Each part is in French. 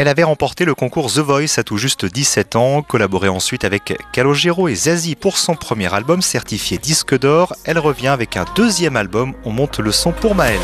Elle avait remporté le concours The Voice à tout juste 17 ans, collaboré ensuite avec Calogero et Zazie pour son premier album certifié disque d'or. Elle revient avec un deuxième album, On monte le son pour Maëlle.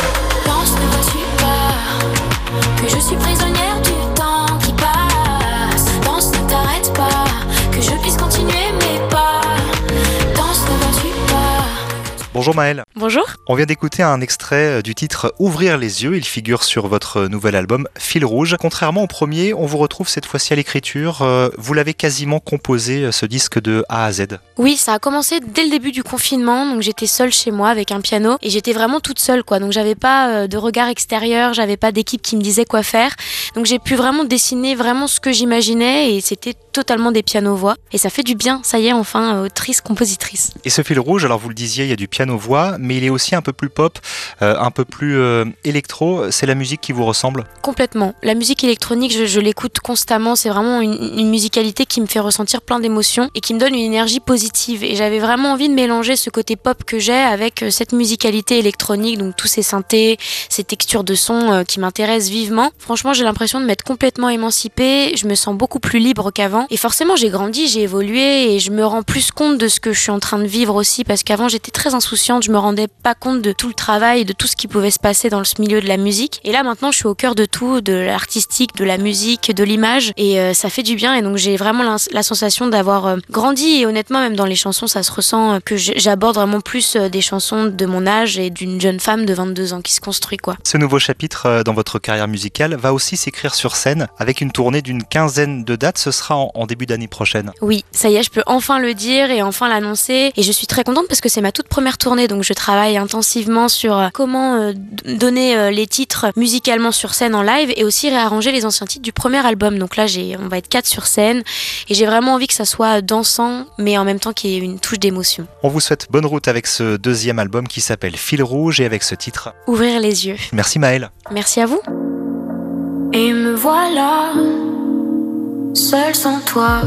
Bonjour Maëlle. Bonjour. On vient d'écouter un extrait euh, du titre Ouvrir les yeux. Il figure sur votre nouvel album Fil rouge. Contrairement au premier, on vous retrouve cette fois-ci à l'écriture. Euh, vous l'avez quasiment composé euh, ce disque de A à Z. Oui, ça a commencé dès le début du confinement. Donc j'étais seule chez moi avec un piano et j'étais vraiment toute seule quoi. Donc j'avais pas de regard extérieur, j'avais pas d'équipe qui me disait quoi faire. Donc j'ai pu vraiment dessiner vraiment ce que j'imaginais et c'était totalement des pianos-voix. Et ça fait du bien. Ça y est, enfin, autrice, compositrice. Et ce fil rouge, alors vous le disiez, il y a du piano-voix, mais il est aussi un peu plus pop, euh, un peu plus euh, électro. C'est la musique qui vous ressemble? Complètement. La musique électronique, je, l'écoute constamment. C'est vraiment une, musicalité qui me fait ressentir plein d'émotions et qui me donne une énergie positive. Et j'avais vraiment envie de mélanger ce côté pop que j'ai avec euh, cette musicalité électronique, donc tous ces synthés, ces textures de son qui m'intéressent vivement. Franchement, j'ai l'impression de m'être complètement émancipée. Je me sens beaucoup plus libre qu'avant. Et forcément, j'ai grandi, j'ai évolué et je me rends plus compte de ce que je suis en train de vivre aussi parce qu'avant, j'étais très insouciante. Je me rendais pas compte de tout le travail, de tout ce qui pouvait se passer dans le milieu de la musique. Et là maintenant, je suis au cœur de tout, de l'artistique, de la musique, de l'image, et euh, ça fait du bien. Et donc j'ai vraiment la, sensation d'avoir euh, grandi. Et honnêtement, même dans les chansons, ça se ressent euh, que j'aborde vraiment plus des chansons de mon âge et d'une jeune femme de 22 ans qui se construit quoi. Ce nouveau chapitre dans votre carrière musicale va aussi s'écrire sur scène avec une tournée d'une quinzaine de dates. Ce sera en, début d'année prochaine. Oui, ça y est, je peux enfin le dire et enfin l'annoncer. Et je suis très contente parce que c'est ma toute première tournée, donc je travaille intensivement sur euh, comment euh, donner euh, les titres musicalement sur scène en live et aussi réarranger les anciens titres du premier album. Donc là, j'ai, on va être quatre sur scène et j'ai vraiment envie que ça soit dansant, mais en même temps qu'il y ait une touche d'émotion. On vous souhaite bonne route avec ce deuxième album qui s'appelle Fil Rouge et avec ce titre Ouvrir les yeux. Merci Maëlle. Merci à vous. Et me voilà, seul sans toi.